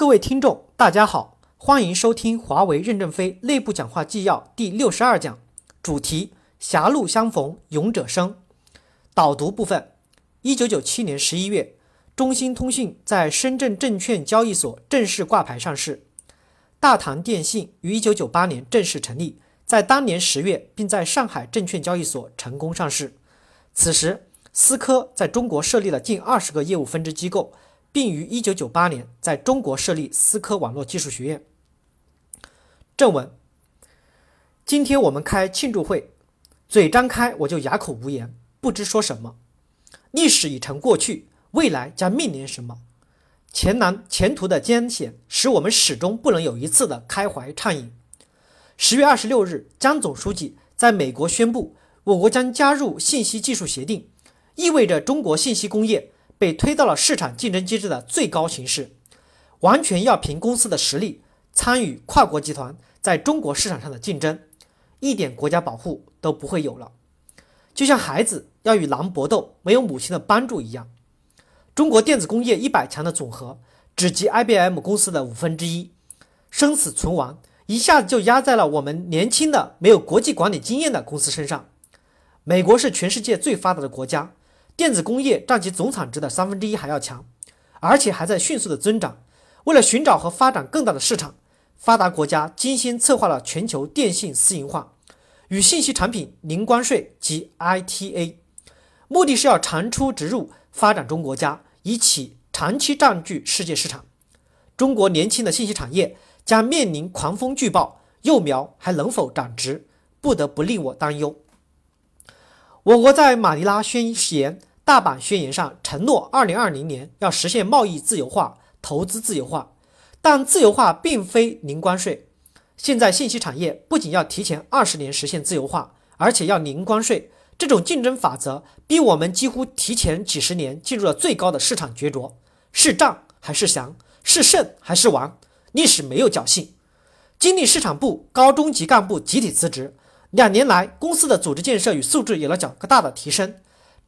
各位听众，大家好，欢迎收听华为任正非内部讲话纪要第六十二讲，主题：狭路相逢勇者生。导读部分：一九九七年十一月，中兴通讯在深圳证券交易所正式挂牌上市。大唐电信于一九九八年正式成立，在当年十月，并在上海证券交易所成功上市。此时，思科在中国设立了近二十个业务分支机构。并于一九九八年在中国设立思科网络技术学院。正文：今天我们开庆祝会，嘴张开我就哑口无言，不知说什么。历史已成过去，未来将面临什么？前南前途的艰险，使我们始终不能有一次的开怀畅饮。十月二十六日，江总书记在美国宣布，我国将加入信息技术协定，意味着中国信息工业。被推到了市场竞争机制的最高形式，完全要凭公司的实力参与跨国集团在中国市场上的竞争，一点国家保护都不会有了。就像孩子要与狼搏斗，没有母亲的帮助一样。中国电子工业一百强的总和只及 IBM 公司的五分之一，生死存亡一下子就压在了我们年轻的没有国际管理经验的公司身上。美国是全世界最发达的国家。电子工业占其总产值的三分之一还要强，而且还在迅速的增长。为了寻找和发展更大的市场，发达国家精心策划了全球电信私营化与信息产品零关税及 ITA，目的是要长出直入发展中国家，以起长期占据世界市场。中国年轻的信息产业将面临狂风巨暴，幼苗还能否长直，不得不令我担忧。我国在马尼拉宣言。大阪宣言上承诺，二零二零年要实现贸易自由化、投资自由化，但自由化并非零关税。现在信息产业不仅要提前二十年实现自由化，而且要零关税。这种竞争法则逼我们几乎提前几十年进入了最高的市场角逐：是战还是降？是胜还是亡？历史没有侥幸。经历市场部高中级干部集体辞职，两年来公司的组织建设与素质有了较大的提升。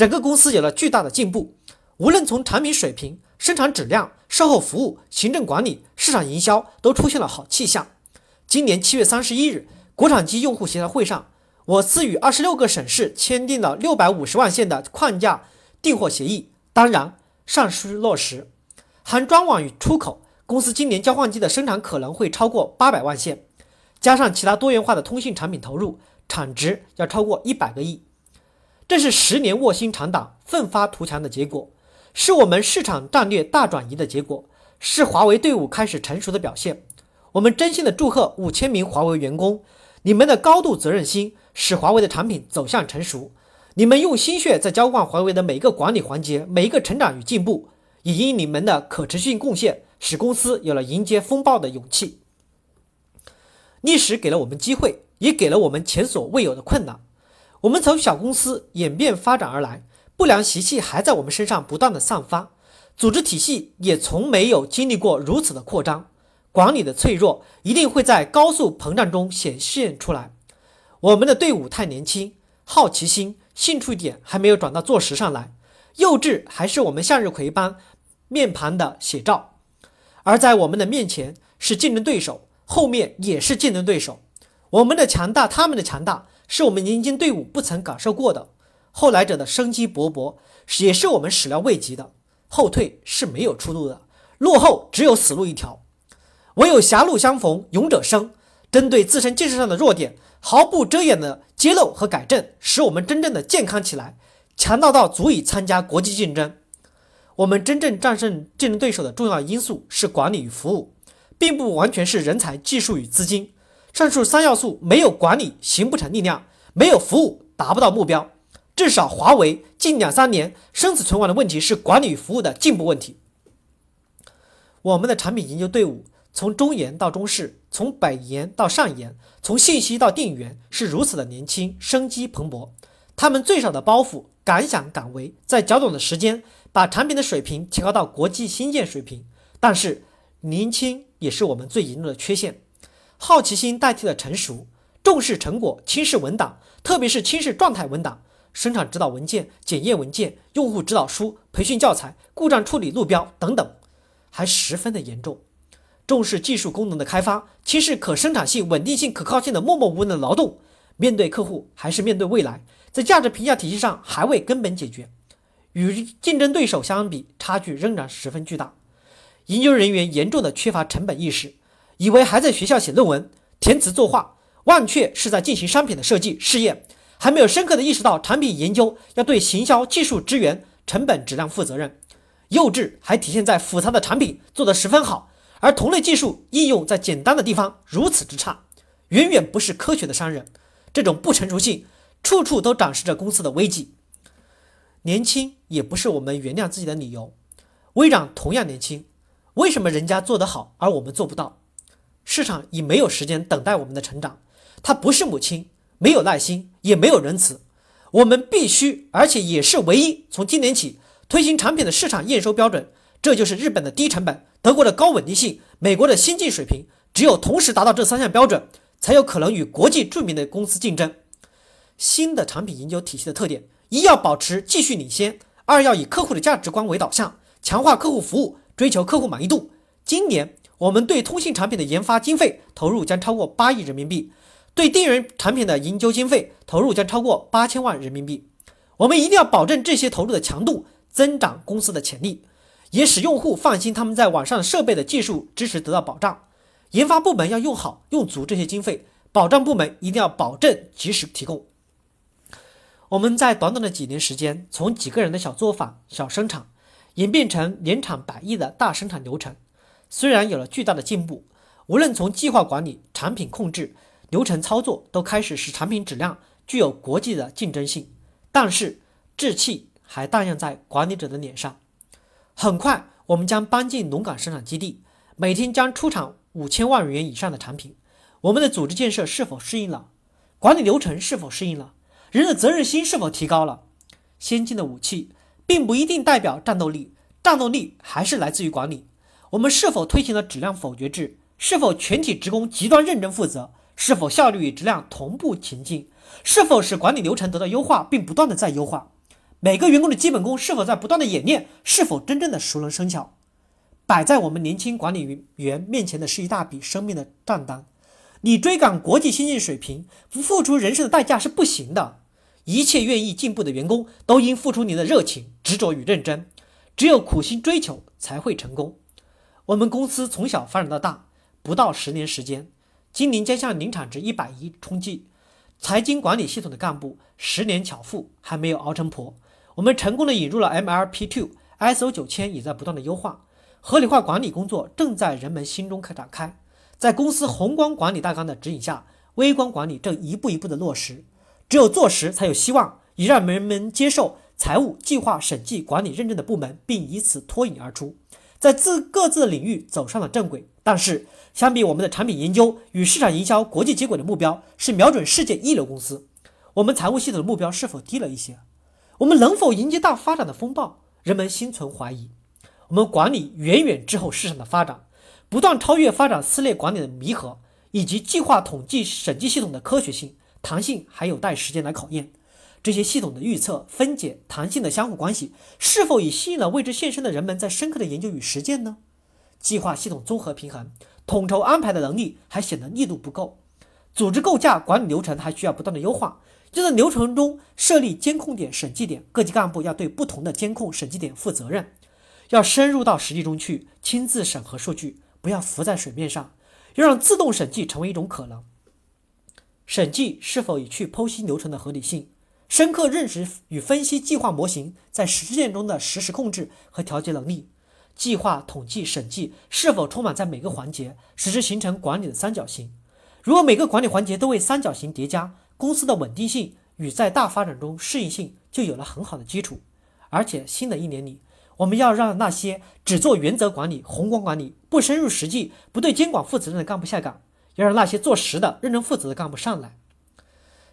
整个公司有了巨大的进步，无论从产品水平、生产质量、售后服务、行政管理、市场营销，都出现了好气象。今年七月三十一日，国产机用户协调会上，我司与二十六个省市签订了六百五十万线的框架订货协议，当然尚需落实。含专网与出口，公司今年交换机的生产可能会超过八百万线，加上其他多元化的通信产品投入，产值要超过一百个亿。这是十年卧薪尝胆、奋发图强的结果，是我们市场战略大转移的结果，是华为队伍开始成熟的表现。我们真心的祝贺五千名华为员工，你们的高度责任心使华为的产品走向成熟，你们用心血在浇灌华为的每一个管理环节、每一个成长与进步，也因你们的可持续贡献，使公司有了迎接风暴的勇气。历史给了我们机会，也给了我们前所未有的困难。我们从小公司演变发展而来，不良习气还在我们身上不断的散发，组织体系也从没有经历过如此的扩张，管理的脆弱一定会在高速膨胀中显现出来。我们的队伍太年轻，好奇心、兴趣点还没有转到做实上来，幼稚还是我们向日葵般面庞的写照，而在我们的面前是竞争对手，后面也是竞争对手，我们的强大，他们的强大。是我们年轻队伍不曾感受过的，后来者的生机勃勃，也是我们始料未及的。后退是没有出路的，落后只有死路一条。唯有狭路相逢勇者生，针对自身建设上的弱点，毫不遮掩的揭露和改正，使我们真正的健康起来，强大到足以参加国际竞争。我们真正战胜竞争对手的重要因素是管理与服务，并不完全是人才、技术与资金。上述三要素没有管理形不成力量，没有服务达不到目标。至少华为近两三年生死存亡的问题是管理与服务的进步问题。我们的产品研究队伍从中研到中试，从北研到上研，从信息到电源，是如此的年轻，生机蓬勃。他们最少的包袱，敢想敢为，在较短的时间把产品的水平提高到国际新建水平。但是年轻也是我们最严重的缺陷。好奇心代替了成熟，重视成果，轻视文档，特别是轻视状态文档、生产指导文件、检验文件、用户指导书、培训教材、故障处理路标等等，还十分的严重。重视技术功能的开发，轻视可生产性、稳定性、可靠性的默默无闻的劳动。面对客户还是面对未来，在价值评价体系上还未根本解决，与竞争对手相比，差距仍然十分巨大。研究人员严重的缺乏成本意识，以为还在学校写论文、填词作画，忘却是在进行商品的设计试验，还没有深刻的意识到产品研究要对行销、技术支援、成本、质量负责任。幼稚还体现在复杂的产品做得十分好，而同类技术应用在简单的地方如此之差，远远不是科学的商人。这种不成熟性，处处都展示着公司的危机。年轻也不是我们原谅自己的理由。微软同样年轻，为什么人家做得好，而我们做不到？市场已没有时间等待我们的成长，它不是母亲，没有耐心，也没有仁慈。我们必须，而且也是唯一，从今年起推行产品的市场验收标准。这就是日本的低成本，德国的高稳定性，美国的先进水平。只有同时达到这三项标准。才有可能与国际著名的公司竞争。新的产品研究体系的特点：一要保持继续领先；二要以客户的价值观为导向，强化客户服务，追求客户满意度。今年我们对通信产品的研发经费投入将超过八亿人民币，对电源产品的研究经费投入将超过八千万人民币。我们一定要保证这些投入的强度，增长公司的潜力，也使用户放心他们在网上设备的技术支持得到保障。研发部门要用好、用足这些经费，保障部门一定要保证及时提供。我们在短短的几年时间，从几个人的小作坊、小生产，演变成年产百亿的大生产流程。虽然有了巨大的进步，无论从计划管理、产品控制、流程操作，都开始使产品质量具有国际的竞争性，但是志气还荡漾在管理者的脸上。很快，我们将搬进龙岗生产基地，每天将出产。五千万元以上的产品，我们的组织建设是否适应了？管理流程是否适应了？人的责任心是否提高了？先进的武器并不一定代表战斗力，战斗力还是来自于管理。我们是否推行了质量否决制？是否全体职工极端认真负责？是否效率与质量同步前进？是否使管理流程得到优化，并不断的在优化？每个员工的基本功是否在不断的演练？是否真正的熟能生巧？摆在我们年轻管理员面前的是一大笔生命的账单，你追赶国际先进水平，不付出人生的代价是不行的。一切愿意进步的员工都应付出你的热情、执着与认真，只有苦心追求才会成功。我们公司从小发展到大，不到十年时间，今年将向年产值一百亿冲击。财经管理系统的干部十年巧妇还没有熬成婆，我们成功的引入了 MLP Two，ISO 九千也在不断的优化。合理化管理工作正在人们心中开展开，在公司宏观管理大纲的指引下，微观管理正一步一步的落实。只有做实，才有希望，以让人们接受财务、计划、审计、管理认证的部门，并以此脱颖而出，在自各自的领域走上了正轨。但是，相比我们的产品研究与市场营销国际接轨的目标是瞄准世界一流公司，我们财务系统的目标是否低了一些？我们能否迎接大发展的风暴？人们心存怀疑。我们管理远远滞后市场的发展，不断超越发展撕裂管理的弥合，以及计划统计审计系统的科学性、弹性还有待时间来考验。这些系统的预测、分解、弹性的相互关系，是否已吸引了为之献身的人们在深刻的研究与实践呢？计划系统综合平衡、统筹安排的能力还显得力度不够，组织构架、管理流程还需要不断的优化。就在流程中设立监控点、审计点，各级干部要对不同的监控、审计点负责任。要深入到实际中去，亲自审核数据，不要浮在水面上，要让自动审计成为一种可能。审计是否已去剖析流程的合理性，深刻认识与分析计划模型在实践中的实时控制和调节能力？计划、统计、审计是否充满在每个环节，使之形成管理的三角形？如果每个管理环节都为三角形叠加，公司的稳定性与在大发展中适应性就有了很好的基础。而且新的一年里。我们要让那些只做原则管理、宏观管理、不深入实际、不对监管负责任的干部下岗，要让那些做实的、认真负责的干部上来。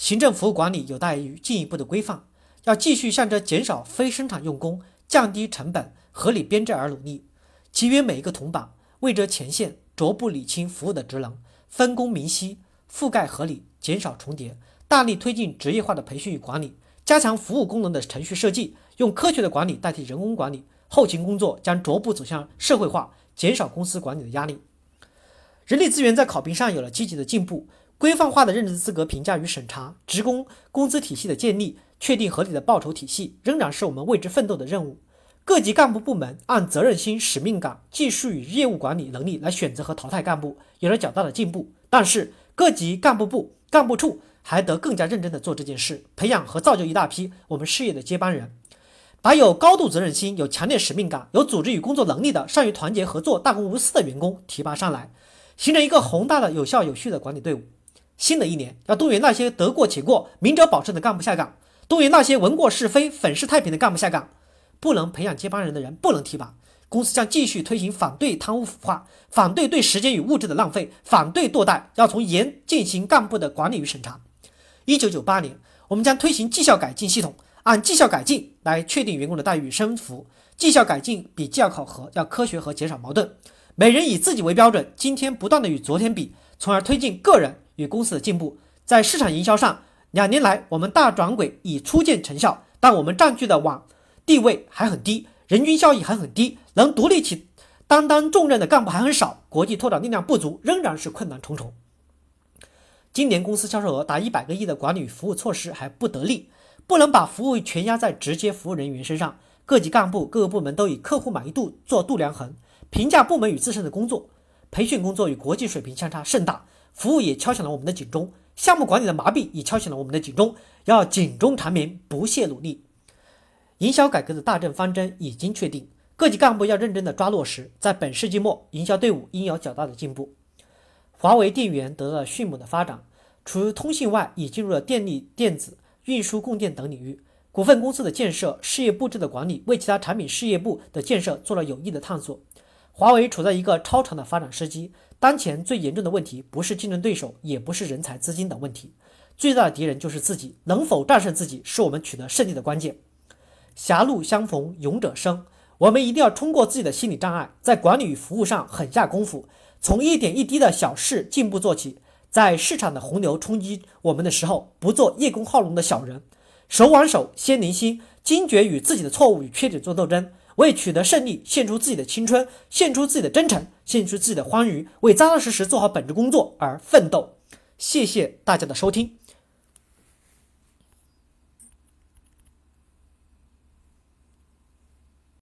行政服务管理有待于进一步的规范，要继续向着减少非生产用工、降低成本、合理编制而努力，节约每一个铜板，为这前线逐步理清服务的职能，分工明晰，覆盖合理，减少重叠，大力推进职业化的培训与管理。加强服务功能的程序设计，用科学的管理代替人工管理，后勤工作将逐步走向社会化，减少公司管理的压力。人力资源在考评上有了积极的进步，规范化的任职资格评价与审查，职工工资体系的建立，确定合理的报酬体系，仍然是我们为之奋斗的任务。各级干部部门按责任心、使命感、技术与业务管理能力来选择和淘汰干部，有了较大的进步。但是，各级干部部、干部处还得更加认真地做这件事，培养和造就一大批我们事业的接班人。把有高度责任心、有强烈使命感、有组织与工作能力的、善于团结合作、大公无私的员工提拔上来，形成一个宏大的、有效有序的管理队伍。新的一年要动员那些得过且过、明哲保身的干部下岗，动员那些闻过是非、粉饰太平的干部下岗。不能培养接班人的人不能提拔。公司将继续推行反对贪污腐化、反对对时间与物质的浪费、反对堕代，要从严进行干部的管理与审查。一九九八年，我们将推行绩效改进系统。按绩效改进来确定员工的待遇与升幅，绩效改进比绩效考核要科学和减少矛盾。每人以自己为标准，今天不断的与昨天比，从而推进个人与公司的进步。在市场营销上，两年来我们大转轨已初见成效，但我们占据的网地位还很低，人均效益还很低，能独立起担当重任的干部还很少，国际拓展力量不足，仍然是困难重重。今年公司销售额达一百个亿的管理与服务措施还不得力。不能把服务全压在直接服务人员身上，各级干部、各个部门都以客户满意度做度量衡，评价部门与自身的工作。培训工作与国际水平相差甚大，服务也敲响了我们的警钟，项目管理的麻痹也敲响了我们的警钟，要警钟长鸣，不懈努力。营销改革的大政方针已经确定，各级干部要认真的抓落实，在本世纪末，营销队伍应有较大的进步。华为电源得到了迅猛的发展，除通信外，已进入了电力电子。运输供电等领域，股份公司的建设、事业布置的管理，为其他产品事业部的建设做了有益的探索。华为处在一个超长的发展时期，当前最严重的问题不是竞争对手，也不是人才、资金等问题，最大的敌人就是自己。能否战胜自己，是我们取得胜利的关键。狭路相逢勇者胜，我们一定要冲过自己的心理障碍，在管理与服务上狠下功夫，从一点一滴的小事进步做起。在市场的洪流冲击我们的时候，不做叶公好龙的小人，手挽手，先凝心，坚决与自己的错误与缺点做斗争，为取得胜利献出自己的青春，献出自己的真诚，献出自己的欢愉，为扎扎实实做好本职工作而奋斗。谢谢大家的收听。